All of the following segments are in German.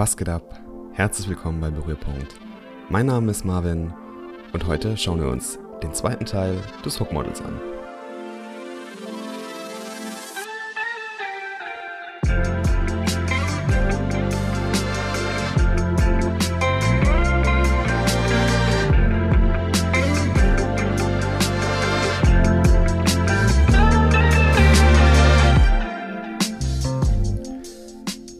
Was geht ab? Herzlich willkommen bei Berührpunkt. Mein Name ist Marvin und heute schauen wir uns den zweiten Teil des Hook Models an.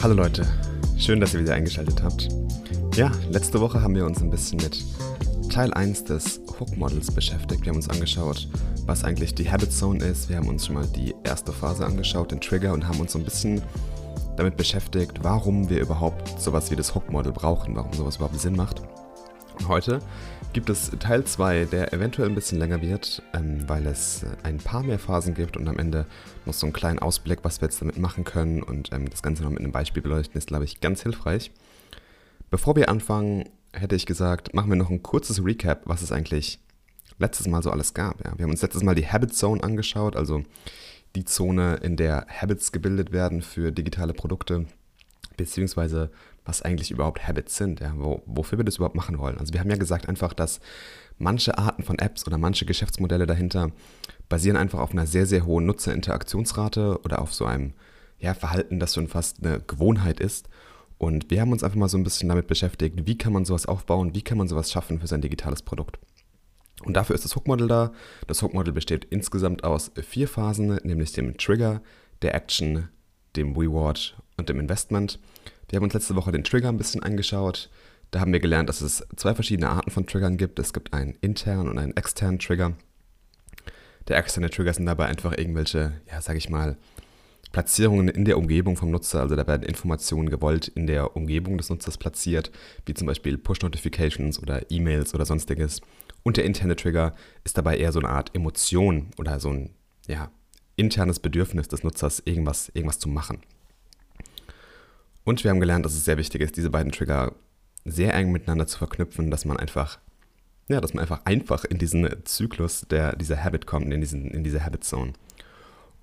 Hallo Leute, schön, dass ihr wieder eingeschaltet habt. Ja, letzte Woche haben wir uns ein bisschen mit Teil 1 des Hook Models beschäftigt. Wir haben uns angeschaut, was eigentlich die Habit Zone ist. Wir haben uns schon mal die erste Phase angeschaut, den Trigger, und haben uns so ein bisschen damit beschäftigt, warum wir überhaupt sowas wie das Hook Model brauchen, warum sowas überhaupt Sinn macht. Heute gibt es Teil 2, der eventuell ein bisschen länger wird, ähm, weil es ein paar mehr Phasen gibt und am Ende noch so einen kleinen Ausblick, was wir jetzt damit machen können und ähm, das Ganze noch mit einem Beispiel beleuchten, ist, glaube ich, ganz hilfreich. Bevor wir anfangen, hätte ich gesagt, machen wir noch ein kurzes Recap, was es eigentlich letztes Mal so alles gab. Ja. Wir haben uns letztes Mal die Habit Zone angeschaut, also die Zone, in der Habits gebildet werden für digitale Produkte, beziehungsweise was eigentlich überhaupt Habits sind, ja, wo, wofür wir das überhaupt machen wollen. Also wir haben ja gesagt einfach, dass manche Arten von Apps oder manche Geschäftsmodelle dahinter basieren einfach auf einer sehr, sehr hohen Nutzerinteraktionsrate oder auf so einem ja, Verhalten, das schon fast eine Gewohnheit ist. Und wir haben uns einfach mal so ein bisschen damit beschäftigt, wie kann man sowas aufbauen, wie kann man sowas schaffen für sein digitales Produkt. Und dafür ist das Hook-Model da. Das Hook-Model besteht insgesamt aus vier Phasen, nämlich dem Trigger, der Action, dem Reward und dem Investment. Wir haben uns letzte Woche den Trigger ein bisschen angeschaut. Da haben wir gelernt, dass es zwei verschiedene Arten von Triggern gibt. Es gibt einen internen und einen externen Trigger. Der externe Trigger sind dabei einfach irgendwelche, ja, sag ich mal, Platzierungen in der Umgebung vom Nutzer. Also da werden Informationen gewollt in der Umgebung des Nutzers platziert, wie zum Beispiel Push-Notifications oder E-Mails oder sonstiges. Und der interne Trigger ist dabei eher so eine Art Emotion oder so ein ja, internes Bedürfnis des Nutzers, irgendwas, irgendwas zu machen. Und wir haben gelernt, dass es sehr wichtig ist, diese beiden Trigger sehr eng miteinander zu verknüpfen, dass man einfach, ja, dass man einfach einfach in diesen Zyklus der, dieser Habit kommt, in, diesen, in diese Habit Zone.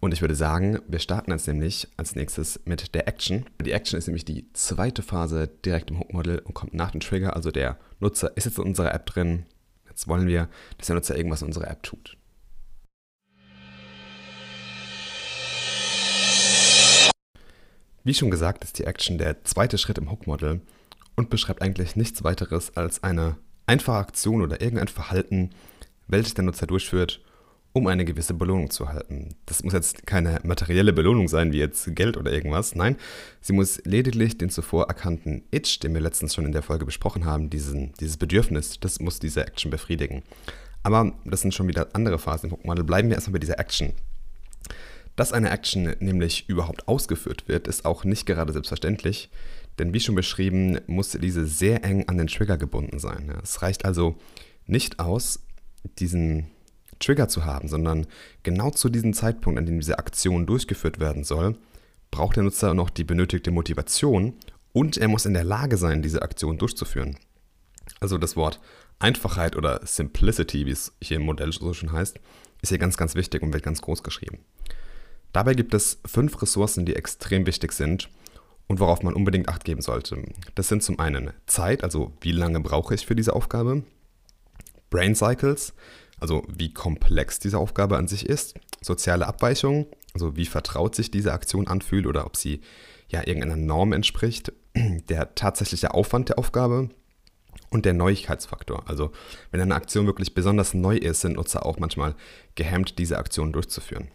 Und ich würde sagen, wir starten jetzt nämlich als nächstes mit der Action. Die Action ist nämlich die zweite Phase direkt im Hook-Model und kommt nach dem Trigger. Also der Nutzer ist jetzt in unserer App drin. Jetzt wollen wir, dass der Nutzer irgendwas in unserer App tut. Wie schon gesagt, ist die Action der zweite Schritt im Hook-Model und beschreibt eigentlich nichts weiteres als eine einfache Aktion oder irgendein Verhalten, welches der Nutzer durchführt, um eine gewisse Belohnung zu erhalten. Das muss jetzt keine materielle Belohnung sein, wie jetzt Geld oder irgendwas. Nein, sie muss lediglich den zuvor erkannten Itch, den wir letztens schon in der Folge besprochen haben, diesen, dieses Bedürfnis, das muss diese Action befriedigen. Aber das sind schon wieder andere Phasen im Hook-Model. Bleiben wir erstmal bei dieser Action. Dass eine Action nämlich überhaupt ausgeführt wird, ist auch nicht gerade selbstverständlich, denn wie schon beschrieben, muss diese sehr eng an den Trigger gebunden sein. Es reicht also nicht aus, diesen Trigger zu haben, sondern genau zu diesem Zeitpunkt, an dem diese Aktion durchgeführt werden soll, braucht der Nutzer noch die benötigte Motivation und er muss in der Lage sein, diese Aktion durchzuführen. Also das Wort Einfachheit oder Simplicity, wie es hier im Modell so schon heißt, ist hier ganz, ganz wichtig und wird ganz groß geschrieben. Dabei gibt es fünf Ressourcen, die extrem wichtig sind und worauf man unbedingt Acht geben sollte. Das sind zum einen Zeit, also wie lange brauche ich für diese Aufgabe, Brain Cycles, also wie komplex diese Aufgabe an sich ist, soziale Abweichungen, also wie vertraut sich diese Aktion anfühlt oder ob sie ja irgendeiner Norm entspricht, der tatsächliche Aufwand der Aufgabe und der Neuigkeitsfaktor. Also wenn eine Aktion wirklich besonders neu ist, sind Nutzer auch manchmal gehemmt, diese Aktion durchzuführen.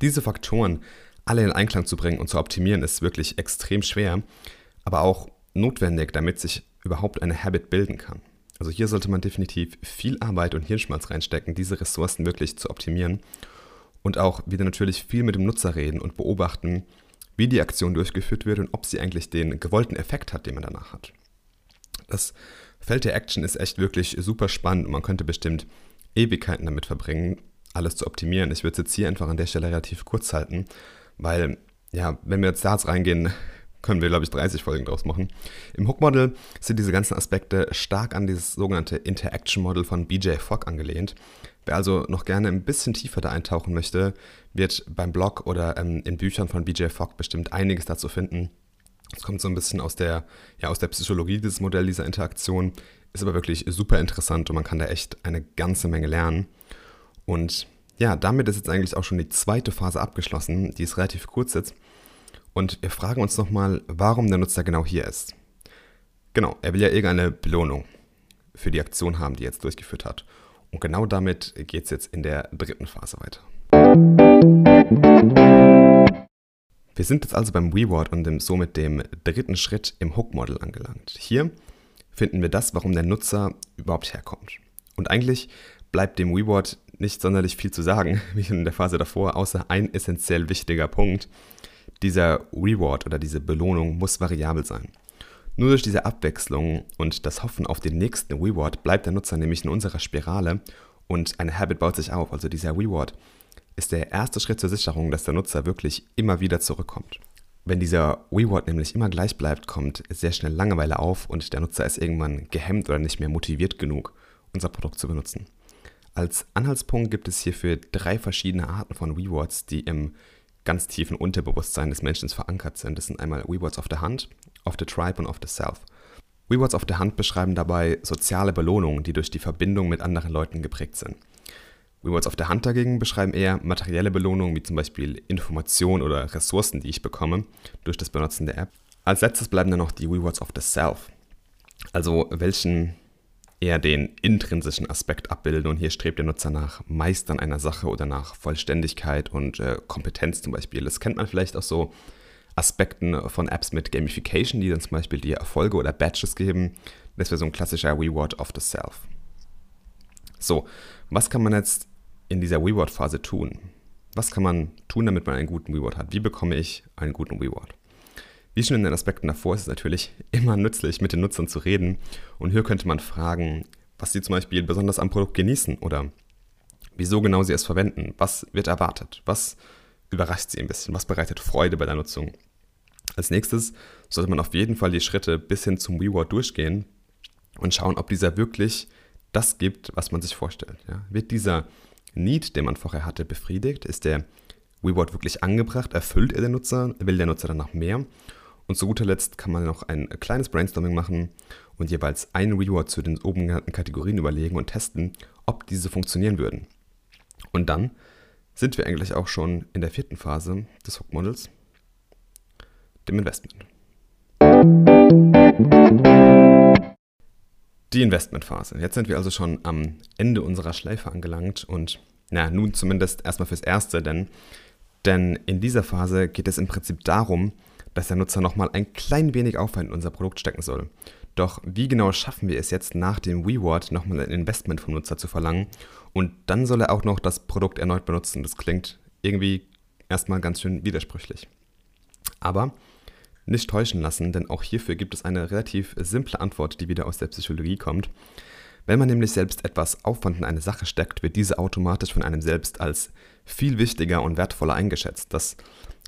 Diese Faktoren alle in Einklang zu bringen und zu optimieren, ist wirklich extrem schwer, aber auch notwendig, damit sich überhaupt eine Habit bilden kann. Also hier sollte man definitiv viel Arbeit und Hirnschmalz reinstecken, diese Ressourcen wirklich zu optimieren und auch wieder natürlich viel mit dem Nutzer reden und beobachten, wie die Aktion durchgeführt wird und ob sie eigentlich den gewollten Effekt hat, den man danach hat. Das Feld der Action ist echt wirklich super spannend und man könnte bestimmt Ewigkeiten damit verbringen, alles zu optimieren. Ich würde es jetzt hier einfach an der Stelle relativ kurz halten, weil, ja, wenn wir jetzt da reingehen, können wir, glaube ich, 30 Folgen draus machen. Im Hook-Model sind diese ganzen Aspekte stark an dieses sogenannte Interaction-Model von BJ Fogg angelehnt. Wer also noch gerne ein bisschen tiefer da eintauchen möchte, wird beim Blog oder ähm, in Büchern von BJ Fogg bestimmt einiges dazu finden. Es kommt so ein bisschen aus der, ja, aus der Psychologie dieses Modell dieser Interaktion, ist aber wirklich super interessant und man kann da echt eine ganze Menge lernen. Und ja, damit ist jetzt eigentlich auch schon die zweite Phase abgeschlossen. Die ist relativ kurz jetzt. Und wir fragen uns nochmal, warum der Nutzer genau hier ist. Genau, er will ja irgendeine Belohnung für die Aktion haben, die er jetzt durchgeführt hat. Und genau damit geht es jetzt in der dritten Phase weiter. Wir sind jetzt also beim Reward und dem, somit dem dritten Schritt im Hook-Model angelangt. Hier finden wir das, warum der Nutzer überhaupt herkommt. Und eigentlich bleibt dem Reward nicht sonderlich viel zu sagen, wie in der Phase davor, außer ein essentiell wichtiger Punkt. Dieser Reward oder diese Belohnung muss variabel sein. Nur durch diese Abwechslung und das Hoffen auf den nächsten Reward bleibt der Nutzer nämlich in unserer Spirale und eine Habit baut sich auf. Also dieser Reward ist der erste Schritt zur Sicherung, dass der Nutzer wirklich immer wieder zurückkommt. Wenn dieser Reward nämlich immer gleich bleibt, kommt sehr schnell Langeweile auf und der Nutzer ist irgendwann gehemmt oder nicht mehr motiviert genug, unser Produkt zu benutzen. Als Anhaltspunkt gibt es hierfür drei verschiedene Arten von Rewards, die im ganz tiefen Unterbewusstsein des Menschen verankert sind. Das sind einmal Rewards of the Hand, of the Tribe und of the Self. Rewards of the Hand beschreiben dabei soziale Belohnungen, die durch die Verbindung mit anderen Leuten geprägt sind. Rewards of the Hand dagegen beschreiben eher materielle Belohnungen, wie zum Beispiel Informationen oder Ressourcen, die ich bekomme durch das Benutzen der App. Als letztes bleiben dann noch die Rewards of the Self, also welchen eher den intrinsischen Aspekt abbilden und hier strebt der Nutzer nach Meistern einer Sache oder nach Vollständigkeit und äh, Kompetenz zum Beispiel. Das kennt man vielleicht auch so Aspekten von Apps mit Gamification, die dann zum Beispiel die Erfolge oder Badges geben. Das wäre so ein klassischer Reward of the Self. So, was kann man jetzt in dieser Reward-Phase tun? Was kann man tun, damit man einen guten Reward hat? Wie bekomme ich einen guten Reward? Wie schon in den Aspekten davor ist es natürlich immer nützlich, mit den Nutzern zu reden. Und hier könnte man fragen, was sie zum Beispiel besonders am Produkt genießen oder wieso genau sie es verwenden, was wird erwartet, was überrascht sie ein bisschen, was bereitet Freude bei der Nutzung. Als nächstes sollte man auf jeden Fall die Schritte bis hin zum Reward durchgehen und schauen, ob dieser wirklich das gibt, was man sich vorstellt. Ja? Wird dieser Need, den man vorher hatte, befriedigt? Ist der Reward wirklich angebracht? Erfüllt er den Nutzer? Will der Nutzer danach mehr? Und zu guter Letzt kann man noch ein kleines Brainstorming machen und jeweils einen Reward zu den oben genannten Kategorien überlegen und testen, ob diese funktionieren würden. Und dann sind wir eigentlich auch schon in der vierten Phase des Hook-Models, dem Investment. Die Investmentphase. Jetzt sind wir also schon am Ende unserer Schleife angelangt und na, nun zumindest erstmal fürs Erste, denn, denn in dieser Phase geht es im Prinzip darum, dass der Nutzer nochmal ein klein wenig Aufwand in unser Produkt stecken soll. Doch wie genau schaffen wir es jetzt nach dem Reward nochmal ein Investment vom Nutzer zu verlangen und dann soll er auch noch das Produkt erneut benutzen? Das klingt irgendwie erstmal ganz schön widersprüchlich. Aber nicht täuschen lassen, denn auch hierfür gibt es eine relativ simple Antwort, die wieder aus der Psychologie kommt. Wenn man nämlich selbst etwas Aufwand in eine Sache steckt, wird diese automatisch von einem selbst als viel wichtiger und wertvoller eingeschätzt. Das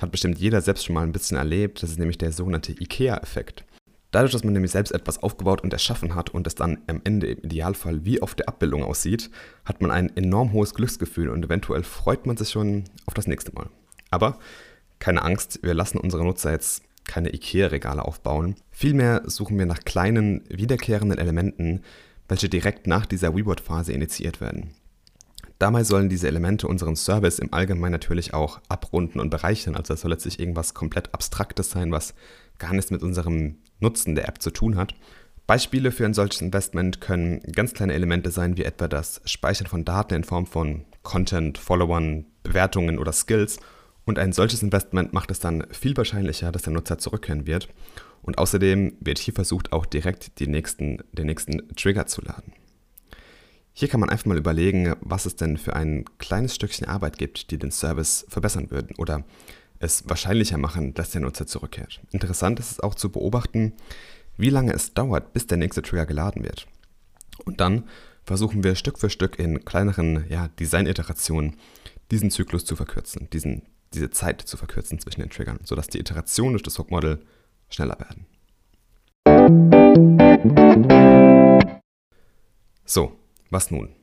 hat bestimmt jeder selbst schon mal ein bisschen erlebt. Das ist nämlich der sogenannte IKEA-Effekt. Dadurch, dass man nämlich selbst etwas aufgebaut und erschaffen hat und es dann am Ende im Idealfall wie auf der Abbildung aussieht, hat man ein enorm hohes Glücksgefühl und eventuell freut man sich schon auf das nächste Mal. Aber keine Angst, wir lassen unsere Nutzer jetzt keine IKEA-Regale aufbauen. Vielmehr suchen wir nach kleinen, wiederkehrenden Elementen, welche direkt nach dieser Reward-Phase initiiert werden. Dabei sollen diese Elemente unseren Service im Allgemeinen natürlich auch abrunden und bereichern. Also es soll letztlich irgendwas komplett Abstraktes sein, was gar nichts mit unserem Nutzen der App zu tun hat. Beispiele für ein solches Investment können ganz kleine Elemente sein, wie etwa das Speichern von Daten in Form von Content, Followern, Bewertungen oder Skills. Und ein solches Investment macht es dann viel wahrscheinlicher, dass der Nutzer zurückkehren wird. Und außerdem wird hier versucht, auch direkt nächsten, den nächsten Trigger zu laden. Hier kann man einfach mal überlegen, was es denn für ein kleines Stückchen Arbeit gibt, die den Service verbessern würden oder es wahrscheinlicher machen, dass der Nutzer zurückkehrt. Interessant ist es auch zu beobachten, wie lange es dauert, bis der nächste Trigger geladen wird. Und dann versuchen wir Stück für Stück in kleineren ja, Design-Iterationen diesen Zyklus zu verkürzen, diesen, diese Zeit zu verkürzen zwischen den Triggern, sodass die Iterationen durch das Hook-Model schneller werden. So, was nun?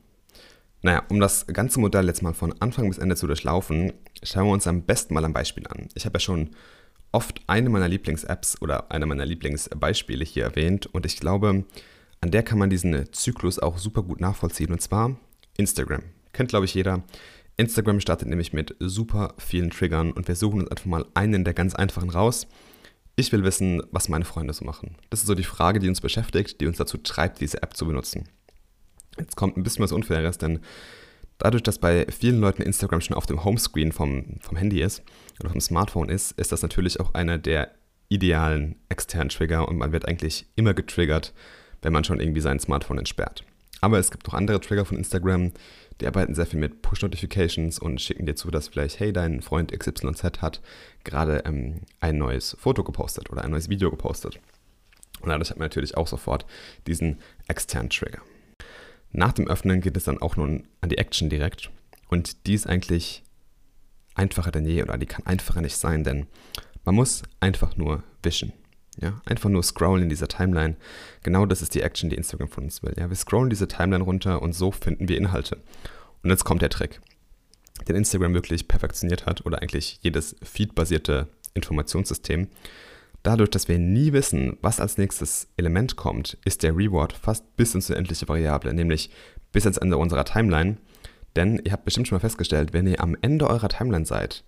Naja, um das ganze Modell jetzt mal von Anfang bis Ende zu durchlaufen, schauen wir uns am besten mal ein Beispiel an. Ich habe ja schon oft eine meiner Lieblings-Apps oder eine meiner Lieblingsbeispiele hier erwähnt und ich glaube, an der kann man diesen Zyklus auch super gut nachvollziehen und zwar Instagram. Kennt, glaube ich, jeder. Instagram startet nämlich mit super vielen Triggern und wir suchen uns einfach mal einen der ganz einfachen raus. Ich will wissen, was meine Freunde so machen. Das ist so die Frage, die uns beschäftigt, die uns dazu treibt, diese App zu benutzen. Jetzt kommt ein bisschen was Unfaires, denn dadurch, dass bei vielen Leuten Instagram schon auf dem Homescreen vom, vom Handy ist oder vom Smartphone ist, ist das natürlich auch einer der idealen externen Trigger und man wird eigentlich immer getriggert, wenn man schon irgendwie sein Smartphone entsperrt. Aber es gibt auch andere Trigger von Instagram, die arbeiten sehr viel mit Push-Notifications und schicken dir zu, dass vielleicht, hey, dein Freund XYZ hat gerade ähm, ein neues Foto gepostet oder ein neues Video gepostet. Und dadurch hat man natürlich auch sofort diesen externen Trigger. Nach dem Öffnen geht es dann auch nun an die Action direkt. Und die ist eigentlich einfacher denn je oder die kann einfacher nicht sein, denn man muss einfach nur wischen. Ja, einfach nur scrollen in dieser Timeline. Genau das ist die Action, die Instagram von uns will. Ja, wir scrollen diese Timeline runter und so finden wir Inhalte. Und jetzt kommt der Trick, den Instagram wirklich perfektioniert hat oder eigentlich jedes feedbasierte Informationssystem. Dadurch, dass wir nie wissen, was als nächstes Element kommt, ist der Reward fast bis ins unendliche Variable, nämlich bis ans Ende unserer Timeline. Denn ihr habt bestimmt schon mal festgestellt, wenn ihr am Ende eurer Timeline seid,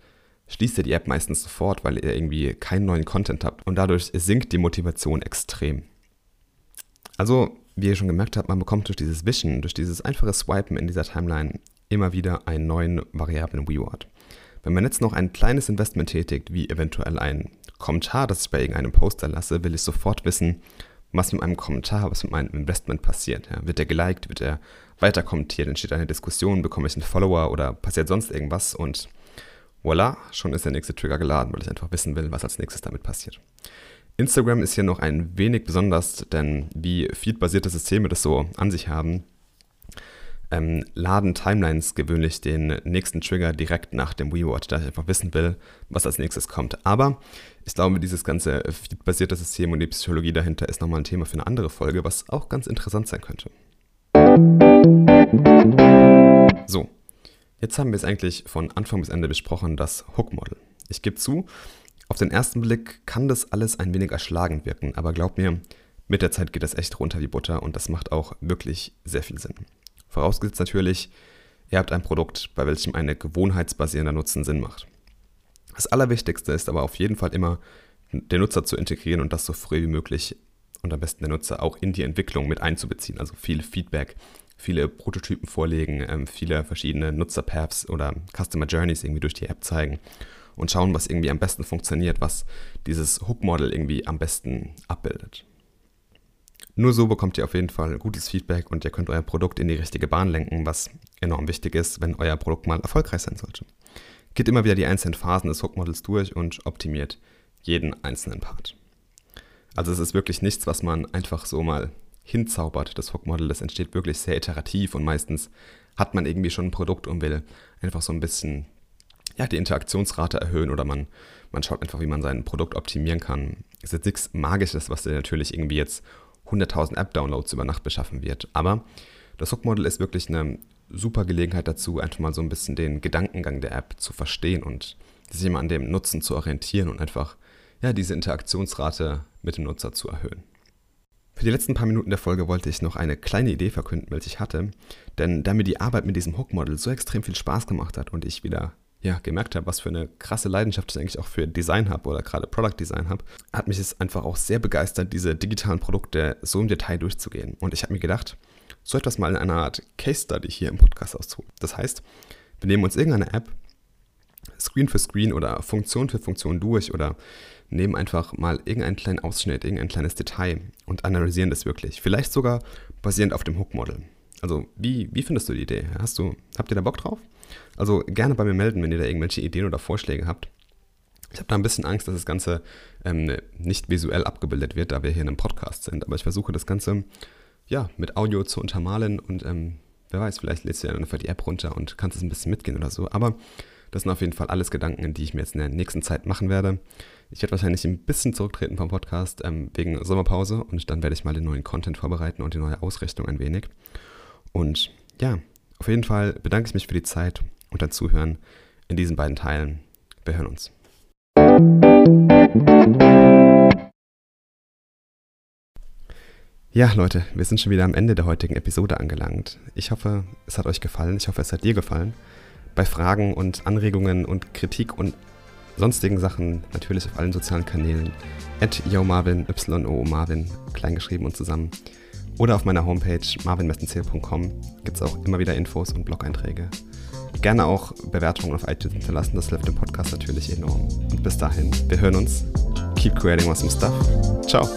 schließt ihr die App meistens sofort, weil ihr irgendwie keinen neuen Content habt und dadurch sinkt die Motivation extrem. Also, wie ihr schon gemerkt habt, man bekommt durch dieses Wischen, durch dieses einfache Swipen in dieser Timeline immer wieder einen neuen variablen Reward. Wenn man jetzt noch ein kleines Investment tätigt, wie eventuell ein Kommentar, das ich bei irgendeinem Poster lasse, will ich sofort wissen, was mit meinem Kommentar, was mit meinem Investment passiert. Ja, wird er geliked, wird er weiter kommentiert, entsteht eine Diskussion, bekomme ich einen Follower oder passiert sonst irgendwas und Voila, schon ist der nächste Trigger geladen, weil ich einfach wissen will, was als nächstes damit passiert. Instagram ist hier noch ein wenig besonders, denn wie feedbasierte Systeme das so an sich haben, ähm, laden Timelines gewöhnlich den nächsten Trigger direkt nach dem Reward, da ich einfach wissen will, was als nächstes kommt. Aber ich glaube, dieses ganze feedbasierte System und die Psychologie dahinter ist nochmal ein Thema für eine andere Folge, was auch ganz interessant sein könnte. So, Jetzt haben wir es eigentlich von Anfang bis Ende besprochen, das Hook-Model. Ich gebe zu, auf den ersten Blick kann das alles ein wenig erschlagend wirken, aber glaub mir, mit der Zeit geht das echt runter wie Butter und das macht auch wirklich sehr viel Sinn. Vorausgesetzt natürlich, ihr habt ein Produkt, bei welchem eine gewohnheitsbasierender Nutzen Sinn macht. Das Allerwichtigste ist aber auf jeden Fall immer, den Nutzer zu integrieren und das so früh wie möglich und am besten den Nutzer auch in die Entwicklung mit einzubeziehen, also viel Feedback, viele Prototypen vorlegen, ähm, viele verschiedene Nutzerpaths oder Customer Journeys irgendwie durch die App zeigen und schauen, was irgendwie am besten funktioniert, was dieses Hook-Model irgendwie am besten abbildet. Nur so bekommt ihr auf jeden Fall gutes Feedback und ihr könnt euer Produkt in die richtige Bahn lenken, was enorm wichtig ist, wenn euer Produkt mal erfolgreich sein sollte. Geht immer wieder die einzelnen Phasen des Hook-Models durch und optimiert jeden einzelnen Part. Also es ist wirklich nichts, was man einfach so mal hinzaubert, das Hook-Model. Das entsteht wirklich sehr iterativ und meistens hat man irgendwie schon ein Produkt und will einfach so ein bisschen ja, die Interaktionsrate erhöhen oder man, man schaut einfach, wie man sein Produkt optimieren kann. Es ist jetzt nichts Magisches, was dir natürlich irgendwie jetzt 100.000 App-Downloads über Nacht beschaffen wird. Aber das Hook-Model ist wirklich eine super Gelegenheit dazu, einfach mal so ein bisschen den Gedankengang der App zu verstehen und sich immer an dem Nutzen zu orientieren und einfach ja, diese Interaktionsrate mit dem Nutzer zu erhöhen. Für die letzten paar Minuten der Folge wollte ich noch eine kleine Idee verkünden, welche ich hatte. Denn da mir die Arbeit mit diesem Hook-Model so extrem viel Spaß gemacht hat und ich wieder ja, gemerkt habe, was für eine krasse Leidenschaft ich eigentlich auch für Design habe oder gerade Product Design habe, hat mich es einfach auch sehr begeistert, diese digitalen Produkte so im Detail durchzugehen. Und ich habe mir gedacht, so etwas mal in einer Art Case Study hier im Podcast auszuholen. Das heißt, wir nehmen uns irgendeine App, Screen für Screen oder Funktion für Funktion durch oder nehmen einfach mal irgendeinen kleinen Ausschnitt, irgendein kleines Detail und analysieren das wirklich. Vielleicht sogar basierend auf dem Hook-Model. Also, wie, wie findest du die Idee? Hast du, habt ihr da Bock drauf? Also gerne bei mir melden, wenn ihr da irgendwelche Ideen oder Vorschläge habt. Ich habe da ein bisschen Angst, dass das Ganze ähm, nicht visuell abgebildet wird, da wir hier in einem Podcast sind. Aber ich versuche das Ganze ja, mit Audio zu untermalen und ähm, wer weiß, vielleicht lädst du ja einfach die App runter und kannst es ein bisschen mitgehen oder so. Aber das sind auf jeden Fall alles Gedanken, die ich mir jetzt in der nächsten Zeit machen werde. Ich werde wahrscheinlich ein bisschen zurücktreten vom Podcast ähm, wegen Sommerpause und dann werde ich mal den neuen Content vorbereiten und die neue Ausrichtung ein wenig. Und ja, auf jeden Fall bedanke ich mich für die Zeit und dein Zuhören in diesen beiden Teilen. Wir hören uns. Ja, Leute, wir sind schon wieder am Ende der heutigen Episode angelangt. Ich hoffe, es hat euch gefallen. Ich hoffe, es hat dir gefallen. Bei Fragen und Anregungen und Kritik und sonstigen Sachen natürlich auf allen sozialen Kanälen. At Y-O Marvin, kleingeschrieben und zusammen. Oder auf meiner Homepage marvinmessenzähl.com gibt es auch immer wieder Infos und Blog-Einträge. Gerne auch Bewertungen auf iTunes hinterlassen, das hilft dem Podcast natürlich enorm. Und bis dahin, wir hören uns. Keep creating awesome stuff. Ciao.